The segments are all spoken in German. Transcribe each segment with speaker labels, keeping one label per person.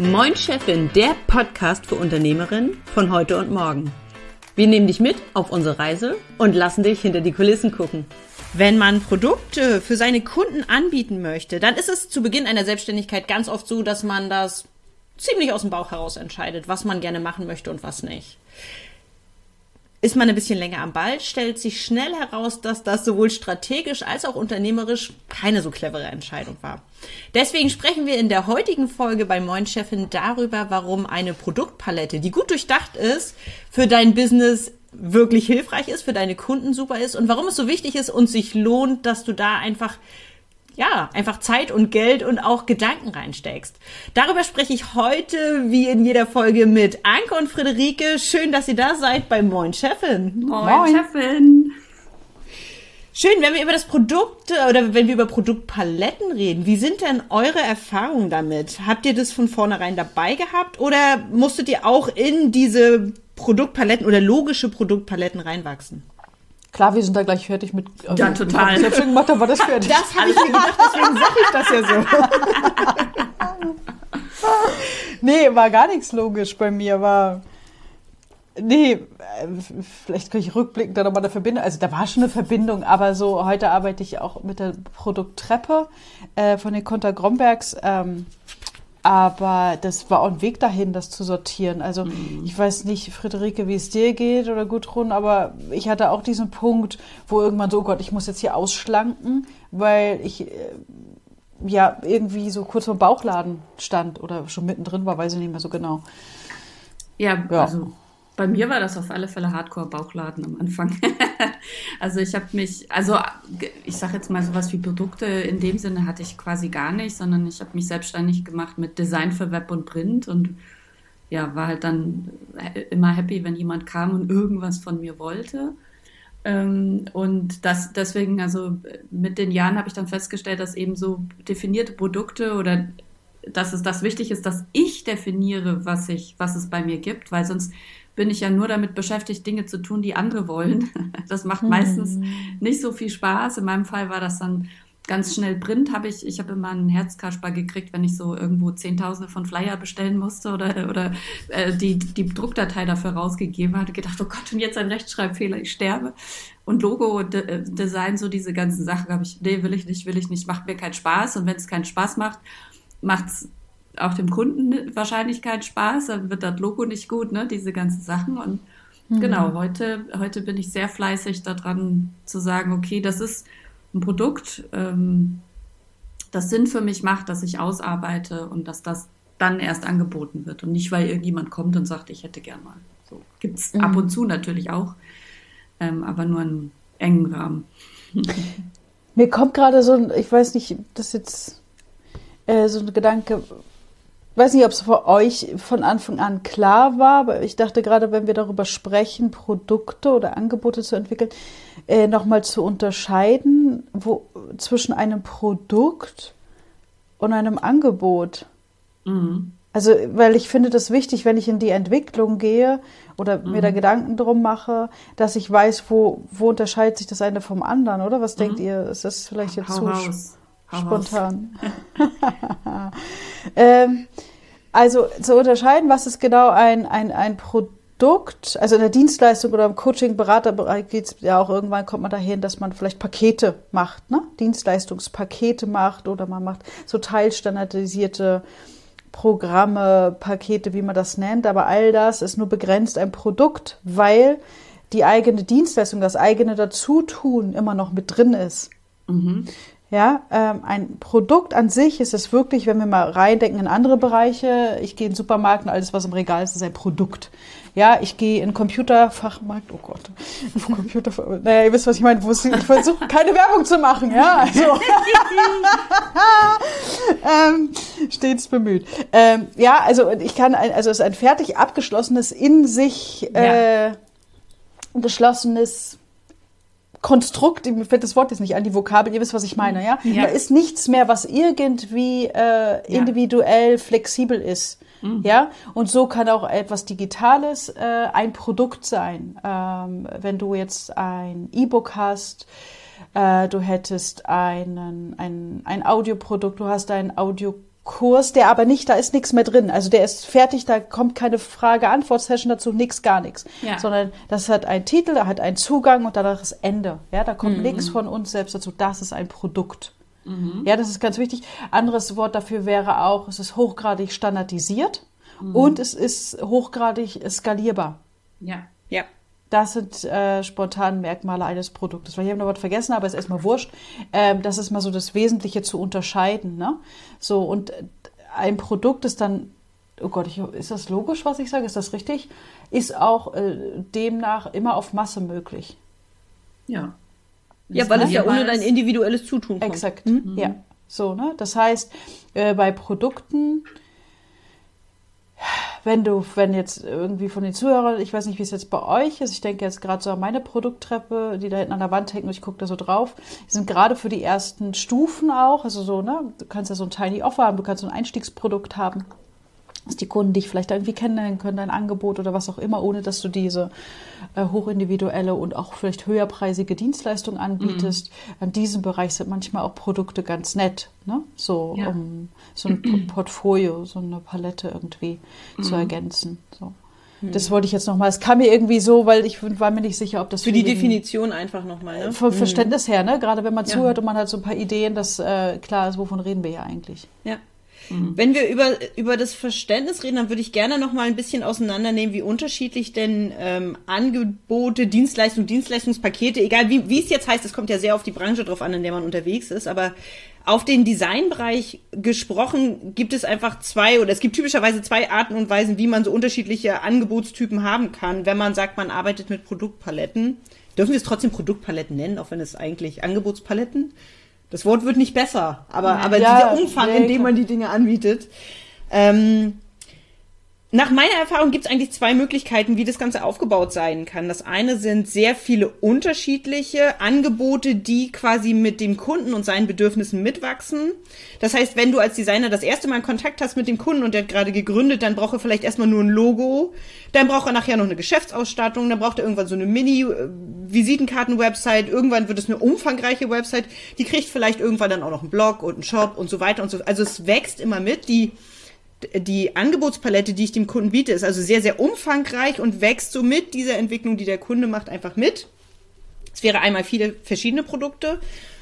Speaker 1: Moin Chefin, der Podcast für Unternehmerinnen von heute und morgen. Wir nehmen dich mit auf unsere Reise und lassen dich hinter die Kulissen gucken. Wenn man Produkte für seine Kunden anbieten möchte, dann ist es zu Beginn einer Selbstständigkeit ganz oft so, dass man das ziemlich aus dem Bauch heraus entscheidet, was man gerne machen möchte und was nicht. Ist man ein bisschen länger am Ball, stellt sich schnell heraus, dass das sowohl strategisch als auch unternehmerisch keine so clevere Entscheidung war. Deswegen sprechen wir in der heutigen Folge bei Moin Chefin darüber, warum eine Produktpalette, die gut durchdacht ist, für dein Business wirklich hilfreich ist, für deine Kunden super ist und warum es so wichtig ist und sich lohnt, dass du da einfach ja, einfach Zeit und Geld und auch Gedanken reinsteckst. Darüber spreche ich heute, wie in jeder Folge, mit Anke und Friederike. Schön, dass ihr da seid bei Moin Chefin.
Speaker 2: Moin, Moin. Chefin.
Speaker 1: Schön, wenn wir über das Produkt oder wenn wir über Produktpaletten reden, wie sind denn eure Erfahrungen damit? Habt ihr das von vornherein dabei gehabt oder musstet ihr auch in diese Produktpaletten oder logische Produktpaletten reinwachsen?
Speaker 3: Klar, wir sind da gleich fertig mit.
Speaker 2: Also, ja, total.
Speaker 3: Ich habe schon gemacht, da war das fertig.
Speaker 1: Das habe ich mir gedacht, deswegen sage ich das ja
Speaker 3: so. nee, war gar nichts logisch bei mir. War. Nee, vielleicht kann ich rückblickend da nochmal eine Verbindung. Also da war schon eine Verbindung, aber so heute arbeite ich auch mit der Produkttreppe äh, von den Konter Grombergs. Ähm, aber das war auch ein Weg dahin, das zu sortieren. Also mhm. ich weiß nicht, Friederike, wie es dir geht oder Gudrun, aber ich hatte auch diesen Punkt, wo irgendwann so, oh Gott, ich muss jetzt hier ausschlanken, weil ich äh, ja irgendwie so kurz vor Bauchladen stand oder schon mittendrin war, weiß ich nicht mehr so genau.
Speaker 2: Ja, ja. also bei mir war das auf alle Fälle Hardcore-Bauchladen am Anfang. also ich habe mich, also ich sage jetzt mal sowas wie Produkte in dem Sinne hatte ich quasi gar nicht, sondern ich habe mich selbstständig gemacht mit Design für Web und Print und ja, war halt dann immer happy, wenn jemand kam und irgendwas von mir wollte. Ähm, und das deswegen, also mit den Jahren habe ich dann festgestellt, dass eben so definierte Produkte oder dass es das wichtig ist, dass ich definiere, was ich, was es bei mir gibt, weil sonst bin ich ja nur damit beschäftigt, Dinge zu tun, die andere wollen. Das macht mhm. meistens nicht so viel Spaß. In meinem Fall war das dann ganz schnell Print. Habe ich, ich habe immer einen Herzkasper gekriegt, wenn ich so irgendwo Zehntausende von Flyer bestellen musste oder, oder äh, die, die Druckdatei dafür rausgegeben hatte. Gedacht, oh Gott, und jetzt ein Rechtschreibfehler, ich sterbe. Und Logo, De äh, Design, so diese ganzen Sachen habe ich, nee, will ich nicht, will ich nicht, macht mir keinen Spaß. Und wenn es keinen Spaß macht, macht's auch dem Kunden wahrscheinlich keinen Spaß, dann wird das Logo nicht gut, ne? diese ganzen Sachen. Und mhm. genau, heute, heute bin ich sehr fleißig daran zu sagen, okay, das ist ein Produkt, ähm, das Sinn für mich macht, dass ich ausarbeite und dass das dann erst angeboten wird und nicht, weil irgendjemand kommt und sagt, ich hätte gern mal. So gibt es mhm. ab und zu natürlich auch, ähm, aber nur in engen Rahmen.
Speaker 3: Mir kommt gerade so ein, ich weiß nicht, das jetzt äh, so ein Gedanke, weiß nicht, ob es für euch von Anfang an klar war, aber ich dachte gerade, wenn wir darüber sprechen, Produkte oder Angebote zu entwickeln, äh, nochmal zu unterscheiden wo, zwischen einem Produkt und einem Angebot. Mhm. Also, weil ich finde das wichtig, wenn ich in die Entwicklung gehe oder mhm. mir da Gedanken drum mache, dass ich weiß, wo, wo unterscheidet sich das eine vom anderen, oder? Was mhm. denkt ihr? Ist das vielleicht jetzt Hau zu raus. spontan? ähm, also zu unterscheiden, was ist genau ein, ein, ein Produkt, also in der Dienstleistung oder im Coaching-Beraterbereich geht es ja auch irgendwann, kommt man dahin, dass man vielleicht Pakete macht, ne? Dienstleistungspakete macht oder man macht so teilstandardisierte Programme, Pakete, wie man das nennt, aber all das ist nur begrenzt ein Produkt, weil die eigene Dienstleistung, das eigene Dazutun immer noch mit drin ist. Mhm. Ja, ähm, ein Produkt an sich ist es wirklich, wenn wir mal reindenken in andere Bereiche, ich gehe in den Supermarkt und alles, was im Regal ist, ist ein Produkt. Ja, ich gehe in Computerfachmarkt, oh Gott, Computer, naja, ihr wisst, was ich meine, ich versuche keine Werbung zu machen, ja, also, ähm, stets bemüht. Ähm, ja, also ich kann, also es ist ein fertig abgeschlossenes, in sich äh, ja. geschlossenes Konstrukt, mir fällt das Wort jetzt nicht an, die Vokabel, ihr wisst, was ich meine, ja? ja. Da ist nichts mehr, was irgendwie äh, individuell ja. flexibel ist. Mhm. Ja, und so kann auch etwas Digitales äh, ein Produkt sein. Ähm, wenn du jetzt ein E-Book hast, äh, du hättest einen, ein, ein Audioprodukt, du hast einen Audio Kurs, der aber nicht, da ist nichts mehr drin. Also der ist fertig, da kommt keine Frage-Antwort-Session dazu, nichts, gar nichts. Ja. Sondern das hat einen Titel, da hat einen Zugang und danach ist Ende. Ja, da kommt mhm. nichts von uns selbst dazu. Das ist ein Produkt. Mhm. Ja, das ist ganz wichtig. Anderes Wort dafür wäre auch, es ist hochgradig standardisiert mhm. und es ist hochgradig skalierbar.
Speaker 2: Ja. Ja.
Speaker 3: Das sind äh, spontan Merkmale eines Produktes. Weil ich habe noch was vergessen, aber ist erstmal wurscht. Ähm, das ist mal so das Wesentliche zu unterscheiden. Ne? So, und ein Produkt ist dann, oh Gott, ich, ist das logisch, was ich sage? Ist das richtig? Ist auch äh, demnach immer auf Masse möglich.
Speaker 2: Ja.
Speaker 1: Ja, weil es ja ohne dein individuelles Zutun
Speaker 3: kommt. Exakt, mhm. ja. So, ne? Das heißt, äh, bei Produkten wenn du, wenn jetzt irgendwie von den Zuhörern, ich weiß nicht, wie es jetzt bei euch ist, ich denke jetzt gerade so an meine Produkttreppe, die da hinten an der Wand hängt und ich gucke da so drauf, die sind gerade für die ersten Stufen auch, also so, ne, du kannst ja so ein Tiny Offer haben, du kannst so ein Einstiegsprodukt haben dass die Kunden dich vielleicht irgendwie kennenlernen können, dein Angebot oder was auch immer, ohne dass du diese äh, hochindividuelle und auch vielleicht höherpreisige Dienstleistung anbietest. Mhm. An diesem Bereich sind manchmal auch Produkte ganz nett, ne? so ja. um so ein Portfolio, so eine Palette irgendwie mhm. zu ergänzen. So. Mhm. Das wollte ich jetzt nochmal. Es kam mir irgendwie so, weil ich war mir nicht sicher, ob das
Speaker 1: für die Definition einfach nochmal. Ne?
Speaker 3: Vom mhm. Verständnis her, ne? Gerade wenn man ja. zuhört und man hat so ein paar Ideen, dass äh, klar ist, wovon reden wir ja eigentlich.
Speaker 1: Ja. Mhm. Wenn wir über, über das Verständnis reden, dann würde ich gerne noch mal ein bisschen auseinandernehmen, wie unterschiedlich denn ähm, Angebote, Dienstleistungen, Dienstleistungspakete, egal wie, wie es jetzt heißt, es kommt ja sehr auf die Branche drauf an, in der man unterwegs ist, aber auf den Designbereich gesprochen gibt es einfach zwei oder es gibt typischerweise zwei Arten und Weisen, wie man so unterschiedliche Angebotstypen haben kann, wenn man sagt, man arbeitet mit Produktpaletten. Dürfen wir es trotzdem Produktpaletten nennen, auch wenn es eigentlich Angebotspaletten das Wort wird nicht besser, aber, aber ja, dieser Umfang, in dem man die Dinge anbietet. Ähm, nach meiner Erfahrung gibt es eigentlich zwei Möglichkeiten, wie das Ganze aufgebaut sein kann. Das eine sind sehr viele unterschiedliche Angebote, die quasi mit dem Kunden und seinen Bedürfnissen mitwachsen. Das heißt, wenn du als Designer das erste Mal Kontakt hast mit dem Kunden und der hat gerade gegründet, dann braucht er vielleicht erstmal nur ein Logo, dann braucht er nachher noch eine Geschäftsausstattung, dann braucht er irgendwann so eine Mini-Visitenkarten-Website, irgendwann wird es eine umfangreiche Website, die kriegt vielleicht irgendwann dann auch noch einen Blog und einen Shop und so weiter und so. Also es wächst immer mit. Die die Angebotspalette, die ich dem Kunden biete, ist also sehr, sehr umfangreich und wächst so mit dieser Entwicklung, die der Kunde macht, einfach mit. Es wäre einmal viele verschiedene Produkte.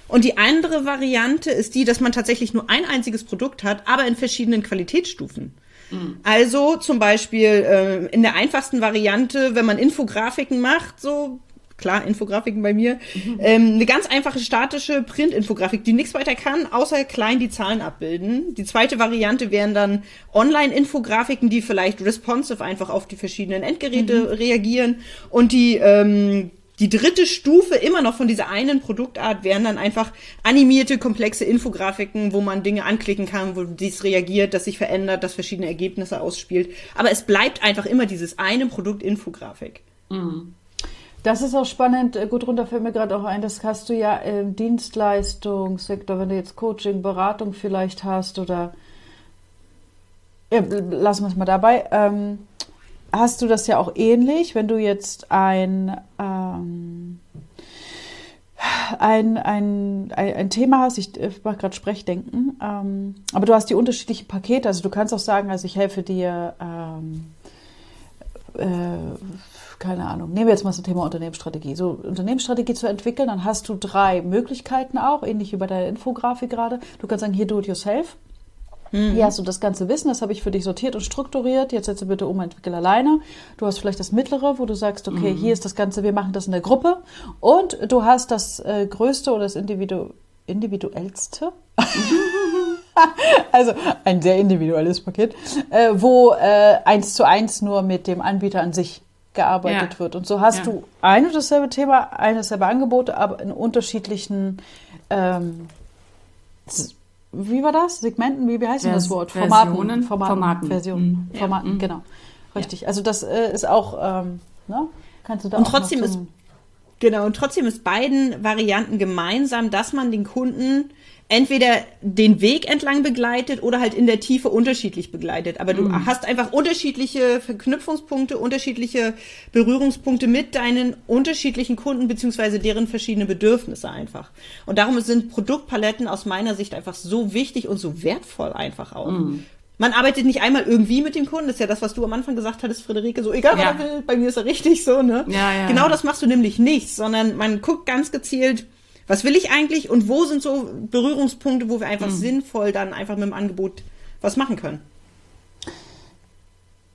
Speaker 1: Und die andere Variante ist die, dass man tatsächlich nur ein einziges Produkt hat, aber in verschiedenen Qualitätsstufen. Mhm. Also zum Beispiel äh, in der einfachsten Variante, wenn man Infografiken macht, so klar, Infografiken bei mir. Mhm. Ähm, eine ganz einfache statische Print-Infografik, die nichts weiter kann, außer klein die Zahlen abbilden. Die zweite Variante wären dann Online-Infografiken, die vielleicht responsive einfach auf die verschiedenen Endgeräte mhm. reagieren. Und die ähm, die dritte Stufe immer noch von dieser einen Produktart wären dann einfach animierte, komplexe Infografiken, wo man Dinge anklicken kann, wo dies reagiert, das sich verändert, das verschiedene Ergebnisse ausspielt. Aber es bleibt einfach immer dieses eine Produkt Infografik. Mhm.
Speaker 3: Das ist auch spannend. Äh, gut, runter fällt mir gerade auch ein, das hast du ja im Dienstleistungssektor, wenn du jetzt Coaching, Beratung vielleicht hast oder ja, lassen wir es mal dabei. Ähm, hast du das ja auch ähnlich, wenn du jetzt ein, ähm, ein, ein, ein, Thema hast, ich mache gerade Sprechdenken, ähm, aber du hast die unterschiedlichen Pakete, also du kannst auch sagen, also ich helfe dir ähm, äh, keine Ahnung, nehmen wir jetzt mal das Thema Unternehmensstrategie. So, Unternehmensstrategie zu entwickeln, dann hast du drei Möglichkeiten auch, ähnlich wie bei der Infografik gerade. Du kannst sagen, hier do it yourself. Mhm. Hier hast du das ganze Wissen, das habe ich für dich sortiert und strukturiert. Jetzt setze bitte um, entwickel alleine. Du hast vielleicht das mittlere, wo du sagst, okay, mhm. hier ist das Ganze, wir machen das in der Gruppe. Und du hast das äh, größte oder das Individu individuellste. also ein sehr individuelles Paket, äh, wo äh, eins zu eins nur mit dem Anbieter an sich gearbeitet ja. wird. Und so hast ja. du ein und dasselbe Thema, ein dasselbe Angebot, aber in unterschiedlichen, ähm, wie war das? Segmenten, wie, wie heißt denn das Wort?
Speaker 2: Formaten.
Speaker 3: Formaten.
Speaker 2: Formaten.
Speaker 3: Versionen. Mhm. Formaten, genau. Richtig. Also das äh, ist auch, ähm, ne? Kannst du da
Speaker 1: und trotzdem ist Genau, und trotzdem ist beiden Varianten gemeinsam, dass man den Kunden entweder den Weg entlang begleitet oder halt in der Tiefe unterschiedlich begleitet. Aber du
Speaker 2: Mhm.
Speaker 1: hast einfach unterschiedliche Verknüpfungspunkte, unterschiedliche Berührungspunkte mit deinen unterschiedlichen Kunden beziehungsweise deren verschiedene Bedürfnisse einfach. Und darum sind Produktpaletten aus meiner Sicht einfach so wichtig und so wertvoll einfach auch.
Speaker 2: Mhm.
Speaker 1: Man arbeitet nicht einmal irgendwie mit dem Kunden, das ist ja das, was du am Anfang gesagt hattest, Friederike, so egal
Speaker 2: Ja.
Speaker 1: was er will, bei mir ist er richtig so, ne?
Speaker 2: Ja, ja,
Speaker 1: genau das machst du nämlich nicht, sondern man guckt ganz gezielt, was will ich eigentlich und wo sind so Berührungspunkte, wo wir
Speaker 2: Mhm.
Speaker 1: einfach sinnvoll dann einfach mit dem Angebot was machen können.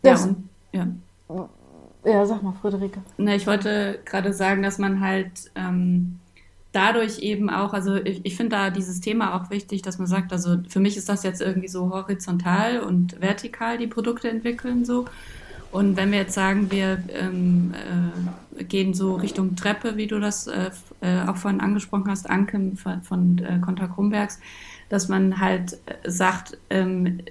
Speaker 2: Ja,
Speaker 3: Das-
Speaker 2: und, ja.
Speaker 3: Ja, sag mal, Friederike.
Speaker 2: Ne, ich wollte gerade sagen, dass man halt ähm, dadurch eben auch, also ich, ich finde da dieses Thema auch wichtig, dass man sagt, also für mich ist das jetzt irgendwie so horizontal und vertikal die Produkte entwickeln so. Und wenn wir jetzt sagen, wir ähm, äh, gehen so Richtung Treppe, wie du das äh, äh, auch vorhin angesprochen hast, Anke von, von äh, Kronbergs, dass man halt äh, sagt, ähm,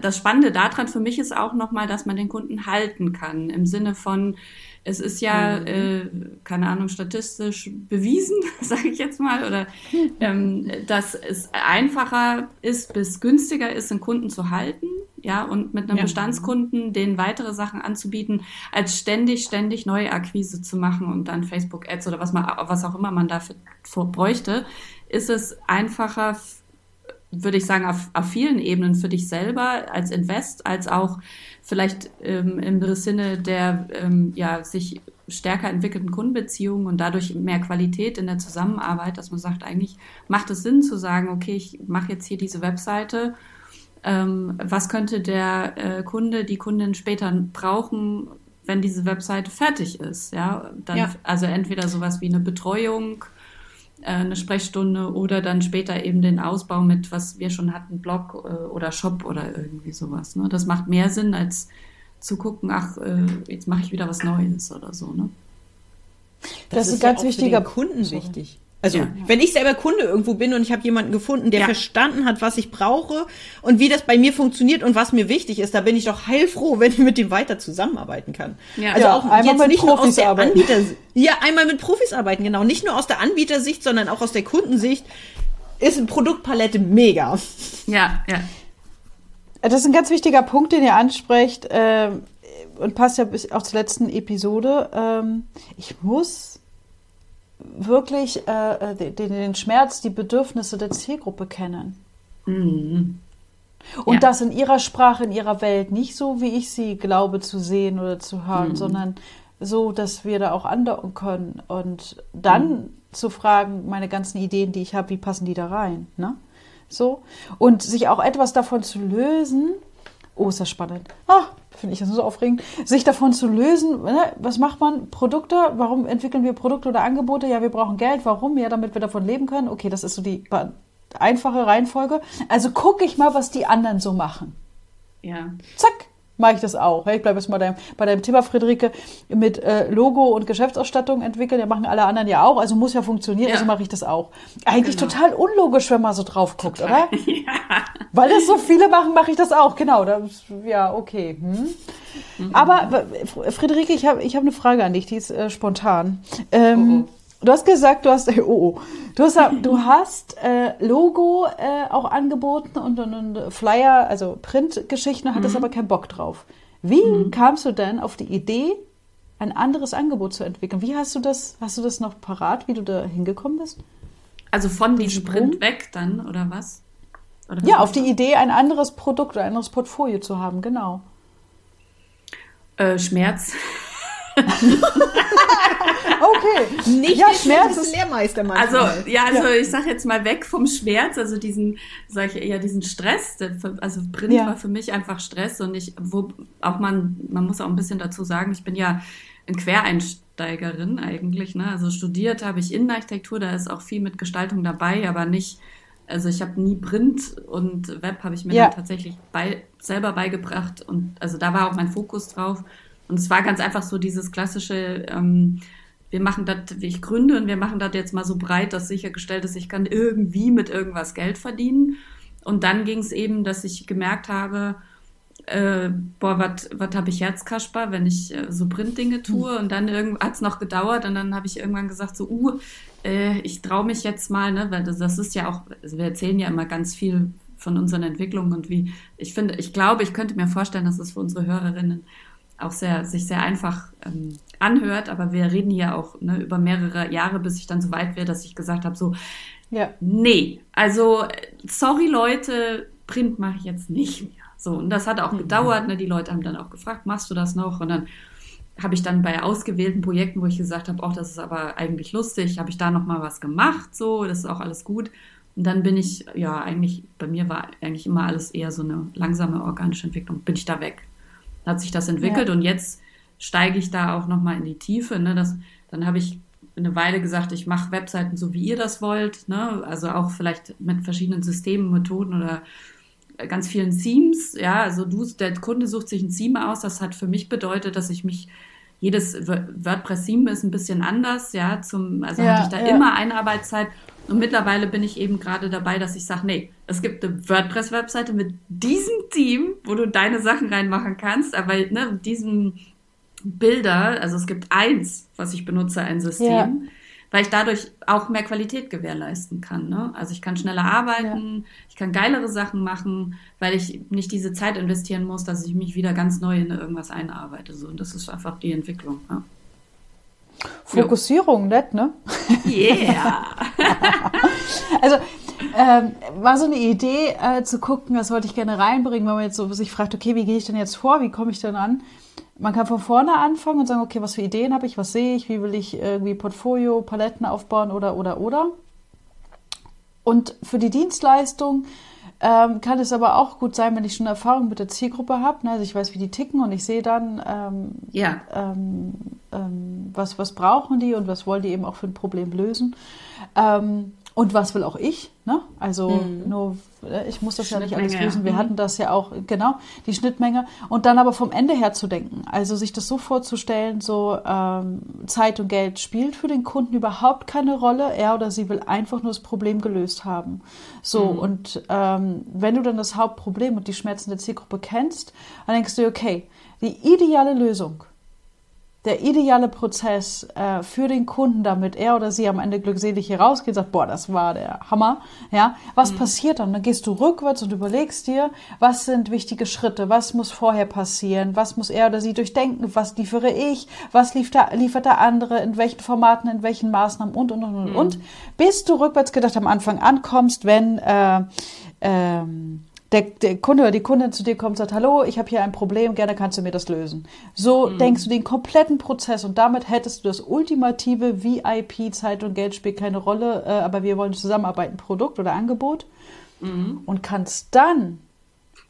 Speaker 2: das Spannende daran für mich ist auch nochmal, dass man den Kunden halten kann. Im Sinne von, es ist ja, äh, keine Ahnung, statistisch bewiesen, sage ich jetzt mal, oder ähm, dass es einfacher ist bis günstiger ist, einen Kunden zu halten. Ja, und mit einem
Speaker 1: Ja.
Speaker 2: Bestandskunden denen weitere Sachen anzubieten, als ständig, ständig neue Akquise zu machen und dann Facebook-Ads oder was, man, was auch immer man dafür bräuchte, ist es einfacher, würde ich sagen, auf, auf vielen Ebenen für dich selber als Invest, als auch vielleicht ähm, im Sinne der ähm, ja, sich stärker entwickelten Kundenbeziehungen und dadurch mehr Qualität in der Zusammenarbeit, dass man sagt, eigentlich macht es Sinn zu sagen, okay, ich mache jetzt hier diese Webseite, ähm, was könnte der äh, Kunde, die Kundin später brauchen, wenn diese Webseite fertig ist, ja, dann,
Speaker 1: Ja.
Speaker 2: also entweder sowas wie eine Betreuung, äh, eine Sprechstunde oder dann später eben den Ausbau mit, was wir schon hatten, Blog äh, oder Shop oder irgendwie sowas. Ne? Das macht mehr Sinn, als zu gucken, ach, äh, jetzt mache ich wieder was Neues oder so. Ne?
Speaker 3: Das ist ein
Speaker 1: ja
Speaker 3: ganz
Speaker 1: für
Speaker 3: wichtiger
Speaker 1: den Kunden wichtig. Also,
Speaker 2: Ja.
Speaker 1: wenn ich selber Kunde irgendwo bin und ich habe jemanden gefunden, der
Speaker 2: Ja.
Speaker 1: verstanden hat, was ich brauche und wie das bei mir funktioniert und was mir wichtig ist, da bin ich doch heilfroh, wenn ich mit dem weiter zusammenarbeiten kann.
Speaker 2: Ja.
Speaker 1: Also
Speaker 3: Ja,
Speaker 1: auch
Speaker 3: einmal
Speaker 1: jetzt
Speaker 3: mit
Speaker 1: nicht nur aus
Speaker 3: Profis
Speaker 1: der
Speaker 3: arbeiten.
Speaker 1: Anbieter, ja, einmal mit Profis arbeiten, genau. Nicht nur aus der Anbietersicht, sondern auch aus der Kundensicht ist eine Produktpalette mega.
Speaker 2: Ja, ja.
Speaker 3: Das ist ein ganz wichtiger Punkt, den ihr ansprecht ähm, und passt ja bis auch zur letzten Episode. Ähm, ich muss wirklich äh, den, den Schmerz, die Bedürfnisse der Zielgruppe kennen.
Speaker 2: Mhm.
Speaker 3: Und
Speaker 2: Ja.
Speaker 3: das in ihrer Sprache, in ihrer Welt, nicht so, wie ich sie glaube zu sehen oder zu
Speaker 2: Mhm.
Speaker 3: hören, sondern so, dass wir da auch andocken können und dann
Speaker 2: Mhm.
Speaker 3: zu fragen, meine ganzen Ideen, die ich habe, wie passen die da rein, ne? So. Und sich auch etwas davon zu lösen, oh, ist das spannend. Ah, finde ich das so aufregend. Sich davon zu lösen, ne? was macht man? Produkte, warum entwickeln wir Produkte oder Angebote? Ja, wir brauchen Geld. Warum? Ja, damit wir davon leben können. Okay, das ist so die einfache Reihenfolge. Also gucke ich mal, was die anderen so machen.
Speaker 2: Ja.
Speaker 3: Zack, mache ich das auch. Ich bleibe jetzt mal deinem, bei deinem Thema, Friederike, mit äh, Logo und Geschäftsausstattung entwickeln. Ja, machen alle anderen ja auch. Also muss ja funktionieren,
Speaker 2: Ja.
Speaker 3: also mache ich das auch. Eigentlich
Speaker 2: Genau.
Speaker 3: total unlogisch, wenn man so drauf guckt, oder? Weil das so viele machen, mache ich das auch. Genau. Das, ja, okay. Hm. Aber äh, Friederike, ich habe ich hab eine Frage an dich, die ist äh, spontan. Ähm,
Speaker 2: Oh,
Speaker 3: Du hast gesagt, du hast, oh, oh. Du hast, du hast äh, Logo äh, auch angeboten und, und, und Flyer, also Printgeschichten, hattest aber keinen Bock drauf. Wie kamst du denn auf die Idee, ein anderes Angebot zu entwickeln? Wie hast du das, hast du das noch parat, wie du da hingekommen bist?
Speaker 2: Also von diesem
Speaker 3: Sprung?
Speaker 2: Print weg dann, oder was? Oder was
Speaker 3: Ja, auf die Idee, ein anderes Produkt oder ein anderes Portfolio zu haben, genau.
Speaker 2: Äh, Schmerz.
Speaker 3: Okay.
Speaker 1: Nicht
Speaker 3: Ja,
Speaker 1: der
Speaker 3: Schmerz ist-
Speaker 1: Lehrmeister
Speaker 2: Also,
Speaker 1: manchmal.
Speaker 2: ja, also
Speaker 3: Ja.
Speaker 2: ich sag jetzt mal weg vom Schmerz, also diesen, sag ich eher diesen Stress. Also Print
Speaker 3: Ja.
Speaker 2: war für mich einfach Stress und ich, wo auch man, man muss auch ein bisschen dazu sagen, ich bin ja ein Quereinsteigerin eigentlich, ne? Also studiert habe ich Innenarchitektur, da ist auch viel mit Gestaltung dabei, aber nicht, also ich habe nie Print und Web habe ich mir
Speaker 3: Ja.
Speaker 2: dann tatsächlich bei, selber beigebracht und also da war auch mein Fokus drauf. Und es war ganz einfach so dieses klassische, ähm, wir machen das, ich gründe und wir machen das jetzt mal so breit, dass sichergestellt ist, ich kann irgendwie mit irgendwas Geld verdienen. Und dann ging es eben, dass ich gemerkt habe, äh, boah, was habe ich Herzkasper, wenn ich äh, so Printdinge tue. Und dann hat es noch gedauert und dann habe ich irgendwann gesagt, so, uh, äh, ich traue mich jetzt mal, ne, weil das, das ist ja auch, also wir erzählen ja immer ganz viel von unseren Entwicklungen und wie, ich finde, ich glaube, ich könnte mir vorstellen, dass es für unsere Hörerinnen auch sehr, sich sehr einfach ähm, anhört, aber wir reden hier auch ne, über mehrere Jahre, bis ich dann so weit wäre, dass ich gesagt habe, so, ja. nee, also sorry Leute, Print mache ich jetzt nicht mehr. So, und das hat auch mhm. gedauert, ne? die Leute haben dann auch gefragt, machst du das noch? Und dann habe ich dann bei ausgewählten Projekten, wo ich gesagt habe, auch das ist aber eigentlich lustig, habe ich da noch mal was gemacht, so, das ist auch alles gut. Und dann bin ich, ja, eigentlich, bei mir war eigentlich immer alles eher so eine langsame organische Entwicklung, bin ich da weg. Hat sich das entwickelt ja. und jetzt steige ich da auch noch mal in die Tiefe. Ne? Das, dann habe ich eine Weile gesagt, ich mache Webseiten so, wie ihr das wollt. Ne? Also auch vielleicht mit verschiedenen Systemen, Methoden oder ganz vielen Themes. Ja, also du, der Kunde sucht sich ein Theme aus. Das hat für mich bedeutet, dass ich mich jedes WordPress-Theme ist ein bisschen anders, ja, zum, also ja, hatte ich da ja. immer Einarbeitszeit und mittlerweile bin ich eben gerade dabei, dass ich sage, nee, es gibt eine WordPress-Webseite mit diesem Team, wo du deine Sachen reinmachen kannst, aber ne, diesem Bilder, also es gibt eins, was ich benutze, ein System. Weil ich dadurch auch mehr Qualität gewährleisten kann. Ne? Also ich kann schneller arbeiten, ja. ich kann geilere Sachen machen, weil ich nicht diese Zeit investieren muss, dass ich mich wieder ganz neu in irgendwas einarbeite. So. Und das ist einfach die Entwicklung. Ja?
Speaker 3: Fokussierung, nett, ne?
Speaker 2: Yeah!
Speaker 3: also ähm, war so eine Idee äh, zu gucken, das wollte ich gerne reinbringen, wenn man jetzt so sich fragt, okay, wie gehe ich denn jetzt vor, wie komme ich denn an? Man kann von vorne anfangen und sagen, okay, was für Ideen habe ich, was sehe ich, wie will ich irgendwie Portfolio, Paletten aufbauen oder, oder, oder. Und für die Dienstleistung ähm, kann es aber auch gut sein, wenn ich schon Erfahrung mit der Zielgruppe habe, ne? also ich weiß, wie die ticken und ich sehe dann, ähm, ja. ähm, ähm was, was brauchen die und was wollen die eben auch für ein Problem lösen. Ähm, und was will auch ich? Ne? Also mhm. nur, äh, ich muss das ja nicht alles lösen. Wir mhm. hatten das ja auch, genau, die Schnittmenge. Und dann aber vom Ende her zu denken. Also sich das so vorzustellen, so ähm, Zeit und Geld spielt für den Kunden überhaupt keine Rolle. Er oder sie will einfach nur das Problem gelöst haben. So, mhm. und ähm, wenn du dann das Hauptproblem und die Schmerzen der Zielgruppe kennst, dann denkst du, okay, die ideale Lösung der ideale Prozess äh, für den Kunden, damit er oder sie am Ende glückselig hier rausgeht, sagt, boah, das war der Hammer. Ja, was mhm. passiert dann? Dann gehst du rückwärts und überlegst dir, was sind wichtige Schritte, was muss vorher passieren, was muss er oder sie durchdenken, was liefere ich, was liefert der, liefert der andere, in welchen Formaten, in welchen Maßnahmen und und und und mhm. und, bis du rückwärts gedacht am Anfang ankommst, wenn äh, ähm, der, der Kunde oder die Kundin zu dir kommt und sagt, hallo, ich habe hier ein Problem, gerne kannst du mir das lösen. So mhm. denkst du den kompletten Prozess und damit hättest du das ultimative VIP, Zeit und Geld spielt keine Rolle, äh, aber wir wollen zusammenarbeiten, Produkt oder Angebot mhm. und kannst dann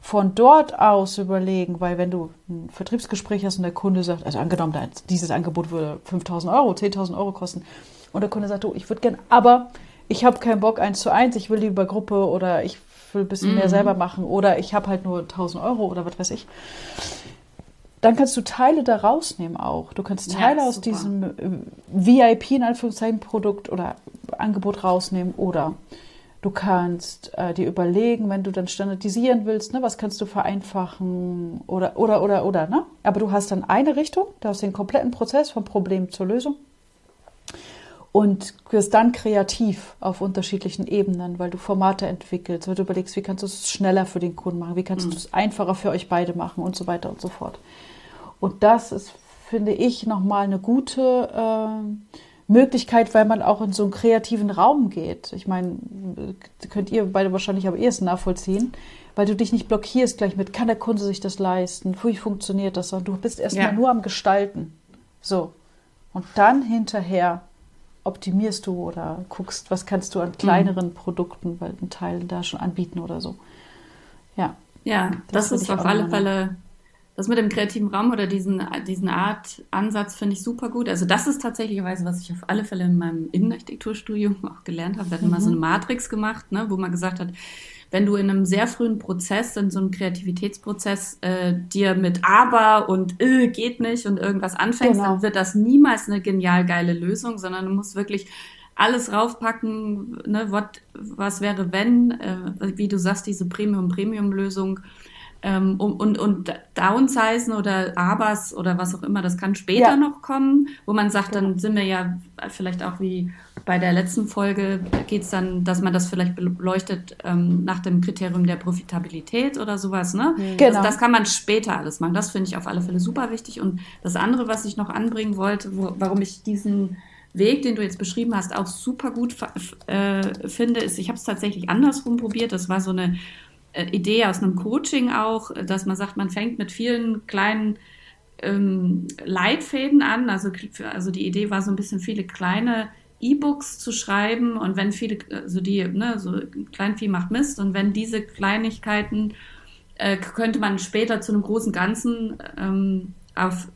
Speaker 3: von dort aus überlegen, weil wenn du ein Vertriebsgespräch hast und der Kunde sagt, also angenommen, dieses Angebot würde 5000 Euro, 10.000 Euro kosten und der Kunde sagt, oh, ich würde gerne, aber ich habe keinen Bock eins zu eins, ich will lieber Gruppe oder ich will ein bisschen mhm. mehr selber machen oder ich habe halt nur 1000 Euro oder was weiß ich. Dann kannst du Teile da rausnehmen auch. Du kannst Teile ja, aus diesem äh, VIP in Anführungszeichen Produkt oder Angebot rausnehmen oder du kannst äh, dir überlegen, wenn du dann standardisieren willst, ne, was kannst du vereinfachen oder oder oder oder, ne? Aber du hast dann eine Richtung, du hast den kompletten Prozess vom Problem zur Lösung und wirst dann kreativ auf unterschiedlichen Ebenen, weil du Formate entwickelst, weil du überlegst, wie kannst du es schneller für den Kunden machen, wie kannst mhm. du es einfacher für euch beide machen und so weiter und so fort. Und das ist, finde ich, nochmal eine gute äh, Möglichkeit, weil man auch in so einen kreativen Raum geht. Ich meine, könnt ihr beide wahrscheinlich am ehesten nachvollziehen, weil du dich nicht blockierst gleich mit, kann der Kunde sich das leisten, wie funktioniert das, sondern du bist erstmal ja. nur am Gestalten. So. Und dann hinterher optimierst du oder guckst, was kannst du an kleineren mhm. Produkten, weil ein Teil da schon anbieten oder so. Ja.
Speaker 2: Ja, das, das ist auf alle Fälle, das mit dem kreativen Raum oder diesen, diesen Art Ansatz finde ich super gut. Also das ist tatsächlich, was ich auf alle Fälle in meinem Innenarchitekturstudium auch gelernt habe. Wir hatten mhm. mal so eine mhm. Matrix gemacht, ne, wo man gesagt hat, wenn du in einem sehr frühen Prozess, in so einem Kreativitätsprozess, äh, dir mit aber und äh, geht nicht und irgendwas anfängst, genau. dann wird das niemals eine genial geile Lösung, sondern du musst wirklich alles raufpacken, ne, what, was wäre wenn, äh, wie du sagst, diese Premium-Premium-Lösung ähm, und, und, und downsizen oder abers oder was auch immer, das kann später ja. noch kommen, wo man sagt, dann sind wir ja vielleicht auch wie bei der letzten Folge geht es dann, dass man das vielleicht beleuchtet ähm, nach dem Kriterium der Profitabilität oder sowas. Ne? Mhm. Genau. Das, das kann man später alles machen. Das finde ich auf alle Fälle super wichtig. Und das andere, was ich noch anbringen wollte, wo, warum ich diesen Weg, den du jetzt beschrieben hast, auch super gut äh, finde, ist, ich habe es tatsächlich andersrum probiert. Das war so eine äh, Idee aus einem Coaching auch, dass man sagt, man fängt mit vielen kleinen ähm, Leitfäden an. Also, also die Idee war so ein bisschen viele kleine E-Books zu schreiben und wenn viele, also die, ne, so Kleinvieh macht Mist und wenn diese Kleinigkeiten äh, könnte man später zu einem großen Ganzen ähm, auf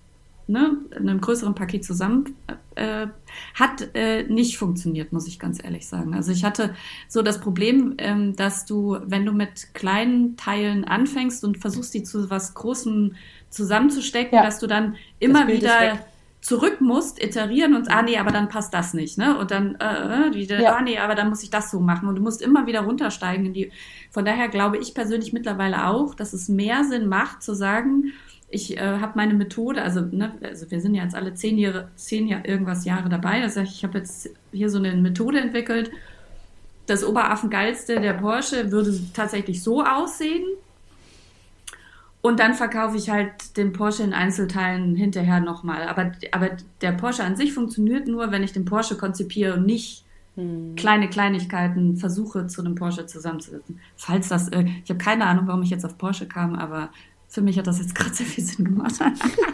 Speaker 2: ne, einem größeren Paket zusammen äh, hat äh, nicht funktioniert, muss ich ganz ehrlich sagen. Also ich hatte so das Problem, ähm, dass du, wenn du mit kleinen Teilen anfängst und versuchst, die zu was Großem zusammenzustecken, ja. dass du dann immer wieder zurück musst, iterieren und, ah nee, aber dann passt das nicht, ne? Und dann, äh, äh, wieder, ja. ah nee, aber dann muss ich das so machen. Und du musst immer wieder runtersteigen in die. Von daher glaube ich persönlich mittlerweile auch, dass es mehr Sinn macht, zu sagen, ich äh, habe meine Methode, also, ne, also wir sind ja jetzt alle zehn Jahre, zehn Jahre irgendwas Jahre dabei. Also ich habe jetzt hier so eine Methode entwickelt. Das Oberaffengeilste der Porsche würde tatsächlich so aussehen. Und dann verkaufe ich halt den Porsche in Einzelteilen hinterher nochmal. Aber, aber der Porsche an sich funktioniert nur, wenn ich den Porsche konzipiere und nicht hm. kleine Kleinigkeiten versuche, zu einem Porsche zusammenzusetzen. Falls das, äh, ich habe keine Ahnung, warum ich jetzt auf Porsche kam, aber für mich hat das jetzt gerade sehr viel Sinn gemacht.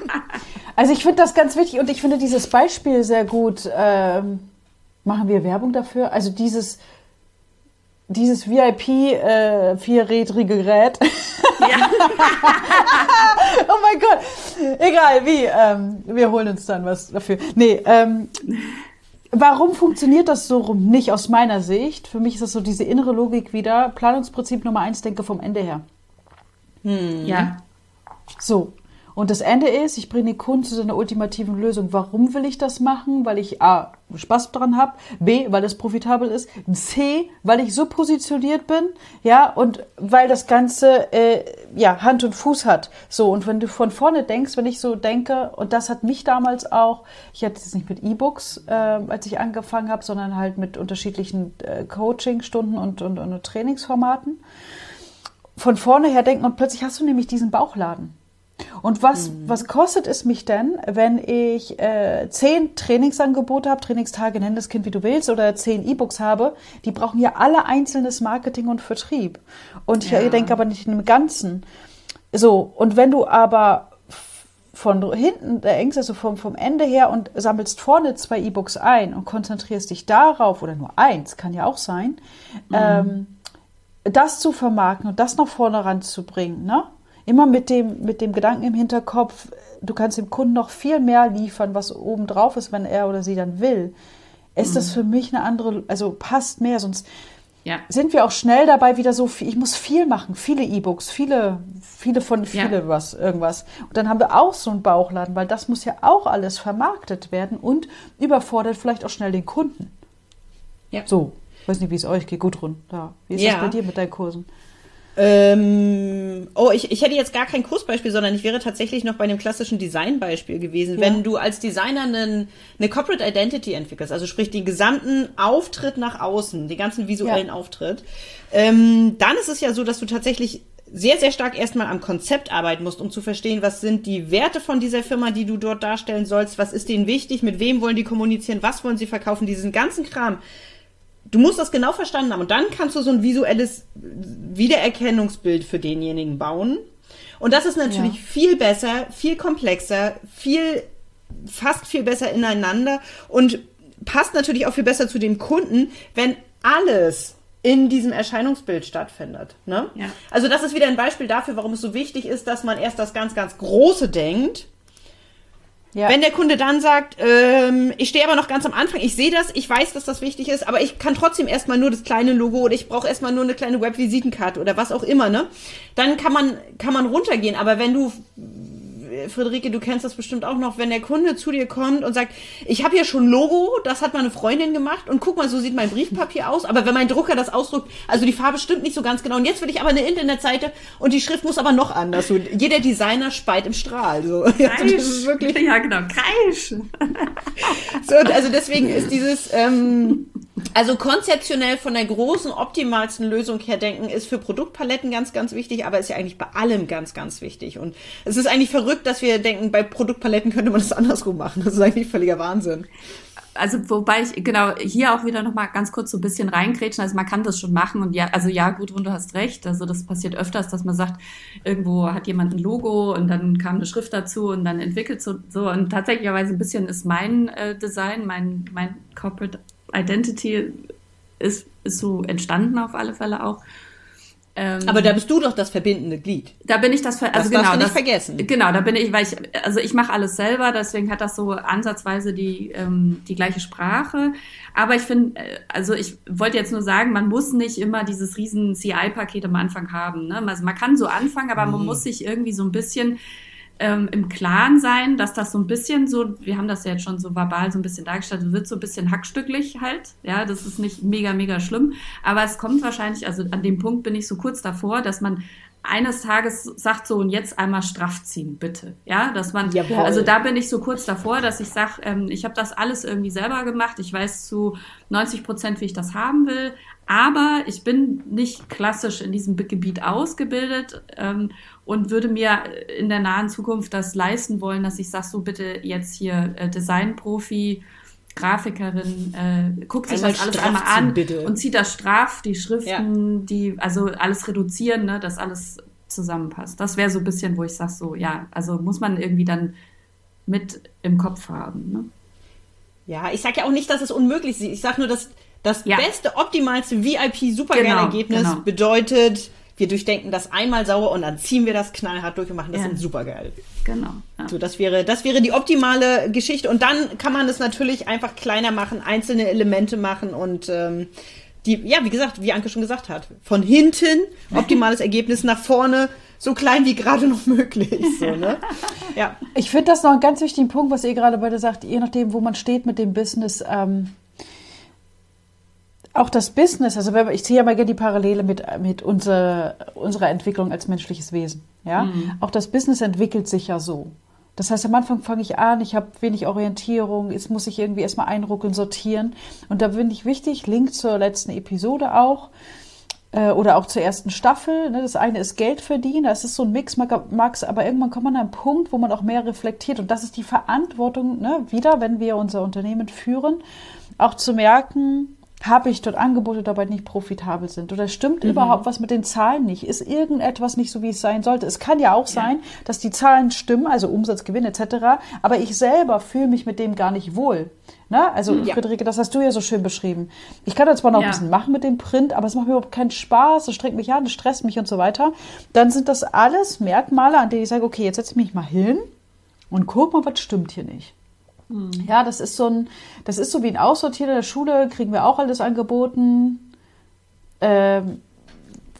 Speaker 3: also ich finde das ganz wichtig und ich finde dieses Beispiel sehr gut. Ähm, machen wir Werbung dafür? Also dieses dieses VIP äh, vierrädrige Gerät. Ja. oh mein Gott. Egal wie. Ähm, wir holen uns dann was dafür. Nee, ähm, warum funktioniert das so rum nicht aus meiner Sicht? Für mich ist das so diese innere Logik wieder. Planungsprinzip Nummer eins, denke vom Ende her.
Speaker 2: Hm. Ja.
Speaker 3: So. Und das Ende ist, ich bringe den Kunden zu seiner ultimativen Lösung. Warum will ich das machen? Weil ich A, Spaß dran habe, B, weil es profitabel ist, C, weil ich so positioniert bin, ja, und weil das Ganze äh, ja Hand und Fuß hat. So, und wenn du von vorne denkst, wenn ich so denke, und das hat mich damals auch, ich hatte es nicht mit E-Books, äh, als ich angefangen habe, sondern halt mit unterschiedlichen äh, Coaching-Stunden und, und, und Trainingsformaten. Von vorne her denken und plötzlich hast du nämlich diesen Bauchladen. Und was, mhm. was kostet es mich denn, wenn ich äh, zehn Trainingsangebote habe, Trainingstage, nenn das Kind wie du willst, oder zehn E-Books habe, die brauchen ja alle einzelnes Marketing und Vertrieb. Und ich ja. denke aber nicht im Ganzen. So, und wenn du aber von hinten denkst, also vom, vom Ende her und sammelst vorne zwei E-Books ein und konzentrierst dich darauf, oder nur eins, kann ja auch sein, mhm. ähm, das zu vermarkten und das nach vorne ranzubringen, ne? Immer mit dem, mit dem Gedanken im Hinterkopf, du kannst dem Kunden noch viel mehr liefern, was oben drauf ist, wenn er oder sie dann will, ist mhm. das für mich eine andere, also passt mehr, sonst ja. sind wir auch schnell dabei wieder so, ich muss viel machen, viele E-Books, viele, viele von viele ja. was, irgendwas. Und dann haben wir auch so einen Bauchladen, weil das muss ja auch alles vermarktet werden und überfordert vielleicht auch schnell den Kunden. Ja. So, ich weiß nicht, wie es euch geht, Gudrun. Ja. Wie ist ja. das bei dir mit deinen Kursen?
Speaker 1: Ähm, oh, ich, ich hätte jetzt gar kein Kursbeispiel, sondern ich wäre tatsächlich noch bei einem klassischen Designbeispiel gewesen. Ja. Wenn du als Designer einen, eine Corporate Identity entwickelst, also sprich den gesamten Auftritt nach außen, den ganzen visuellen ja. Auftritt, ähm, dann ist es ja so, dass du tatsächlich sehr, sehr stark erstmal am Konzept arbeiten musst, um zu verstehen, was sind die Werte von dieser Firma, die du dort darstellen sollst, was ist denen wichtig, mit wem wollen die kommunizieren, was wollen sie verkaufen, diesen ganzen Kram du musst das genau verstanden haben und dann kannst du so ein visuelles Wiedererkennungsbild für denjenigen bauen. Und das ist natürlich ja. viel besser, viel komplexer, viel, fast viel besser ineinander und passt natürlich auch viel besser zu dem Kunden, wenn alles in diesem Erscheinungsbild stattfindet. Ne? Ja. Also das ist wieder ein Beispiel dafür, warum es so wichtig ist, dass man erst das ganz, ganz Große denkt ja. Wenn der Kunde dann sagt, ähm, ich stehe aber noch ganz am Anfang, ich sehe das, ich weiß, dass das wichtig ist, aber ich kann trotzdem erstmal nur das kleine Logo oder ich brauche erstmal nur eine kleine Webvisitenkarte oder was auch immer, ne? Dann kann man, kann man runtergehen. Aber wenn du Friederike, du kennst das bestimmt auch noch, wenn der Kunde zu dir kommt und sagt, ich habe hier schon Logo, das hat meine Freundin gemacht und guck mal, so sieht mein Briefpapier aus, aber wenn mein Drucker das ausdruckt, also die Farbe stimmt nicht so ganz genau und jetzt will ich aber eine Internetseite und die Schrift muss aber noch anders. So, jeder Designer speit im Strahl. So.
Speaker 2: Kreisch. das ist wirklich ja, genau, Kreisch.
Speaker 1: so, also deswegen ist dieses, ähm, also konzeptionell von der großen, optimalsten Lösung her denken, ist für Produktpaletten ganz, ganz wichtig, aber ist ja eigentlich bei allem ganz, ganz wichtig. Und es ist eigentlich verrückt, dass wir denken, bei Produktpaletten könnte man das andersrum machen. Das ist eigentlich völliger Wahnsinn
Speaker 2: also wobei ich genau hier auch wieder noch mal ganz kurz so ein bisschen reingrätschen. Also man kann das schon machen und ja, also ja, gut, und du hast recht. Also das passiert öfters, dass man sagt, irgendwo hat jemand ein Logo und dann kam eine Schrift dazu und dann entwickelt so und tatsächlicherweise ein bisschen ist mein äh, Design, mein mein Corporate Identity ist ist so entstanden auf alle Fälle auch.
Speaker 1: Ähm, Aber da bist du doch das verbindende Glied.
Speaker 2: Da bin ich das,
Speaker 1: also das genau, darfst du nicht das, vergessen.
Speaker 2: Genau, da bin ich, weil ich, also ich mache alles selber, deswegen hat das so ansatzweise die ähm, die gleiche Sprache. Aber ich finde, äh, also ich wollte jetzt nur sagen, man muss nicht immer dieses riesen CI-Paket am Anfang haben. Ne? Also man kann so anfangen, aber nee. man muss sich irgendwie so ein bisschen ähm, im Klaren sein, dass das so ein bisschen so, wir haben das ja jetzt schon so verbal so ein bisschen dargestellt, wird so ein bisschen hackstücklich halt. Ja, das ist nicht mega, mega schlimm. Aber es kommt wahrscheinlich, also an dem Punkt bin ich so kurz davor, dass man eines Tages sagt so und jetzt einmal straff ziehen, bitte. Ja, dass man, Jawohl. also da bin ich so kurz davor, dass ich sage, ähm, ich habe das alles irgendwie selber gemacht. Ich weiß zu 90 Prozent, wie ich das haben will, aber ich bin nicht klassisch in diesem Gebiet ausgebildet ähm, und würde mir in der nahen Zukunft das leisten wollen, dass ich sage, so bitte jetzt hier äh, Designprofi, Grafikerin, äh, guckt sich das alles einmal an bitte. und zieht das straff, die Schriften, ja. die, also alles reduzieren, ne, dass alles zusammenpasst. Das wäre so ein bisschen, wo ich sage, so, ja, also muss man irgendwie dann mit im Kopf haben. Ne?
Speaker 1: Ja, ich sage ja auch nicht, dass es unmöglich ist. Ich sage nur, dass das ja. beste, optimalste VIP-Supergeil-Ergebnis genau, genau. bedeutet, wir durchdenken das einmal sauer und dann ziehen wir das knallhart durch und machen das ja. supergeil.
Speaker 2: Genau.
Speaker 1: Ja. So, das wäre, das wäre die optimale Geschichte. Und dann kann man es natürlich einfach kleiner machen, einzelne Elemente machen und ähm, die, ja, wie gesagt, wie Anke schon gesagt hat, von hinten optimales Ergebnis nach vorne so klein wie gerade noch möglich. So, ne?
Speaker 3: ja. Ich finde das noch einen ganz wichtigen Punkt, was ihr gerade beide sagt, je nachdem, wo man steht mit dem Business, ähm, auch das Business, also ich ziehe ja mal gerne die Parallele mit, mit unserer, unserer Entwicklung als menschliches Wesen. Ja? Mhm. Auch das Business entwickelt sich ja so. Das heißt, am Anfang fange ich an, ich habe wenig Orientierung, jetzt muss ich irgendwie erstmal einruckeln, sortieren. Und da finde ich wichtig, Link zur letzten Episode auch, äh, oder auch zur ersten Staffel. Ne? Das eine ist Geld verdienen, das ist so ein Mix, Max, aber irgendwann kommt man an einen Punkt, wo man auch mehr reflektiert. Und das ist die Verantwortung, ne? wieder, wenn wir unser Unternehmen führen, auch zu merken, habe ich dort Angebote dabei nicht profitabel sind? Oder stimmt mhm. überhaupt was mit den Zahlen nicht? Ist irgendetwas nicht so, wie es sein sollte? Es kann ja auch sein, ja. dass die Zahlen stimmen, also Umsatz, Gewinn etc., aber ich selber fühle mich mit dem gar nicht wohl. Na, also ja. Friederike, das hast du ja so schön beschrieben. Ich kann da zwar noch ja. ein bisschen machen mit dem Print, aber es macht mir überhaupt keinen Spaß, es strengt mich an, es stresst mich und so weiter. Dann sind das alles Merkmale, an denen ich sage, okay, jetzt setze ich mich mal hin und guck mal, was stimmt hier nicht. Mhm. Ja, das ist so ein, das ist so wie ein Aussortieren in der Schule, kriegen wir auch alles angeboten. Ähm,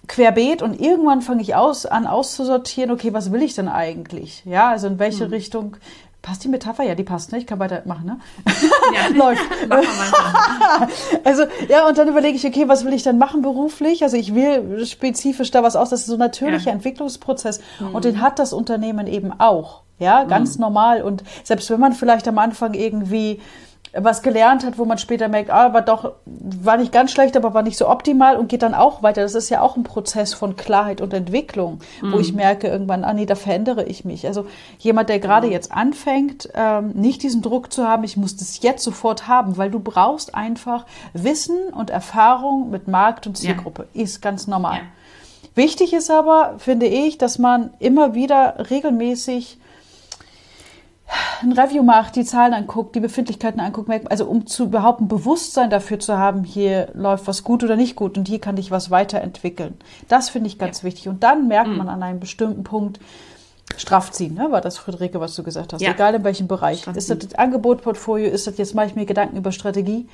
Speaker 3: querbeet und irgendwann fange ich aus, an auszusortieren, okay, was will ich denn eigentlich? Ja, also in welche mhm. Richtung Passt die Metapher? Ja, die passt, ne? Ich kann weitermachen, ne? Ja, läuft. also, ja, und dann überlege ich, okay, was will ich denn machen beruflich? Also ich will spezifisch da was aus. Das ist so ein natürlicher ja. Entwicklungsprozess. Mhm. Und den hat das Unternehmen eben auch. Ja, ganz mhm. normal. Und selbst wenn man vielleicht am Anfang irgendwie was gelernt hat, wo man später merkt, ah, war doch, war nicht ganz schlecht, aber war nicht so optimal und geht dann auch weiter. Das ist ja auch ein Prozess von Klarheit und Entwicklung, mhm. wo ich merke irgendwann, ah nee, da verändere ich mich. Also jemand, der gerade mhm. jetzt anfängt, ähm, nicht diesen Druck zu haben, ich muss das jetzt sofort haben, weil du brauchst einfach Wissen und Erfahrung mit Markt und Zielgruppe. Ja. Ist ganz normal. Ja. Wichtig ist aber, finde ich, dass man immer wieder regelmäßig ein Review macht, die Zahlen anguckt, die Befindlichkeiten anguckt, also um zu überhaupt ein Bewusstsein dafür zu haben, hier läuft was gut oder nicht gut und hier kann ich was weiterentwickeln. Das finde ich ganz ja. wichtig. Und dann merkt mhm. man an einem bestimmten Punkt, straff ziehen, ne? war das, Friederike, was du gesagt hast. Ja. Egal in welchem Bereich. Ist das das Angebotportfolio, ist das, jetzt mache ich mir Gedanken über Strategie.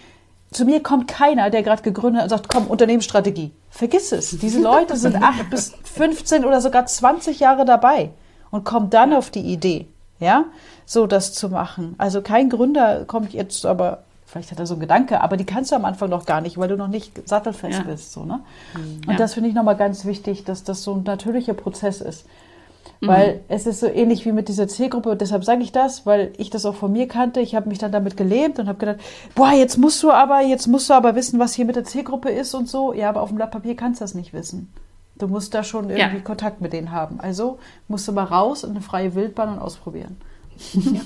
Speaker 3: Zu mir kommt keiner, der gerade gegründet hat und sagt, komm, Unternehmensstrategie. Vergiss es. Diese Leute sind acht bis 15 oder sogar 20 Jahre dabei und kommen dann auf die Idee Ja, so das zu machen. Also kein Gründer kommt jetzt aber, vielleicht hat er so einen Gedanke, aber die kannst du am Anfang noch gar nicht, weil du noch nicht sattelfest ja. bist. So, ne? Und ja. das finde ich nochmal ganz wichtig, dass das so ein natürlicher Prozess ist. Mhm. Weil es ist so ähnlich wie mit dieser Zielgruppe. Deshalb sage ich das, weil ich das auch von mir kannte. Ich habe mich dann damit gelebt und habe gedacht, boah, jetzt musst du aber, jetzt musst du aber wissen, was hier mit der Zielgruppe ist und so. Ja, aber auf dem Blatt Papier kannst du das nicht wissen. Du musst da schon irgendwie ja. Kontakt mit denen haben. Also musst du mal raus in eine freie Wildbahn und ausprobieren. Ja.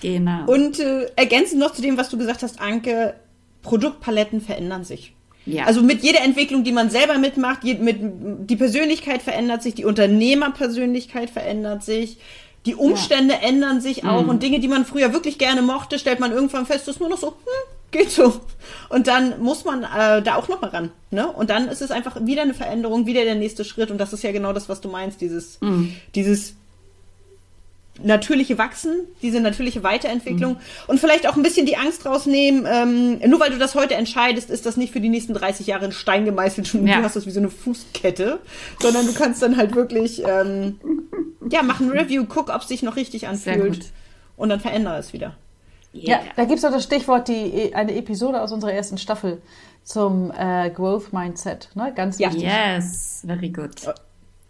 Speaker 1: genau. Und äh, ergänzend noch zu dem, was du gesagt hast, Anke, Produktpaletten verändern sich. Ja. Also mit jeder Entwicklung, die man selber mitmacht, mit, die Persönlichkeit verändert sich, die Unternehmerpersönlichkeit verändert sich, die Umstände ja. ändern sich auch mhm. und Dinge, die man früher wirklich gerne mochte, stellt man irgendwann fest, das ist nur noch so, hm, geht so. Und dann muss man äh, da auch noch mal ran. Ne? Und dann ist es einfach wieder eine Veränderung, wieder der nächste Schritt. Und das ist ja genau das, was du meinst, dieses, mhm. dieses natürliche Wachsen, diese natürliche Weiterentwicklung mhm. und vielleicht auch ein bisschen die Angst rausnehmen. Ähm, nur weil du das heute entscheidest, ist das nicht für die nächsten 30 Jahre in Stein gemeißelt und ja. du hast das wie so eine Fußkette, sondern du kannst dann halt wirklich ähm, ja machen Review, guck, ob es sich noch richtig anfühlt und dann verändere es wieder.
Speaker 3: Yeah. Ja, da gibt es auch das Stichwort, die, eine Episode aus unserer ersten Staffel zum äh, Growth Mindset. Ne? Ganz
Speaker 2: wichtig. Yes, very good.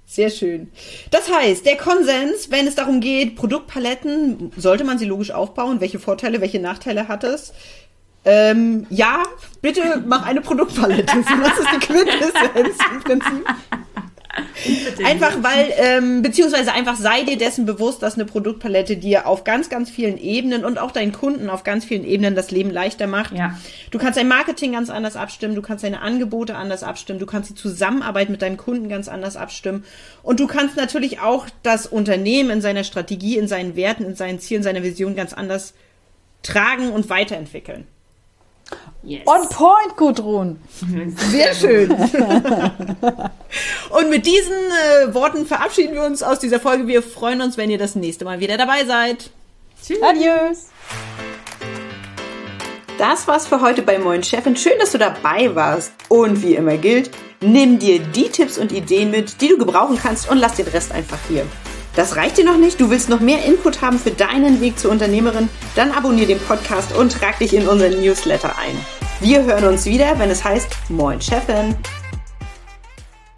Speaker 1: Sehr schön. Das heißt, der Konsens, wenn es darum geht, Produktpaletten, sollte man sie logisch aufbauen? Welche Vorteile, welche Nachteile hat es? Ähm, ja, bitte mach eine Produktpalette. Das ist die Quintessenz im Prinzip. Einfach weil, ähm, beziehungsweise einfach sei dir dessen bewusst, dass eine Produktpalette dir auf ganz, ganz vielen Ebenen und auch deinen Kunden auf ganz vielen Ebenen das Leben leichter macht. Ja. Du kannst dein Marketing ganz anders abstimmen, du kannst deine Angebote anders abstimmen, du kannst die Zusammenarbeit mit deinem Kunden ganz anders abstimmen und du kannst natürlich auch das Unternehmen in seiner Strategie, in seinen Werten, in seinen Zielen, seiner Vision ganz anders tragen und weiterentwickeln.
Speaker 3: Yes. On point, Gudrun.
Speaker 1: Sehr schön. Und mit diesen äh, Worten verabschieden wir uns aus dieser Folge. Wir freuen uns, wenn ihr das nächste Mal wieder dabei seid.
Speaker 3: Tschüss. Adios.
Speaker 1: Das war's für heute bei Moin Chefin. Schön, dass du dabei warst. Und wie immer gilt, nimm dir die Tipps und Ideen mit, die du gebrauchen kannst und lass den Rest einfach hier. Das reicht dir noch nicht? Du willst noch mehr Input haben für deinen Weg zur Unternehmerin? Dann abonniere den Podcast und trag dich in unseren Newsletter ein. Wir hören uns wieder, wenn es heißt Moin Chefin.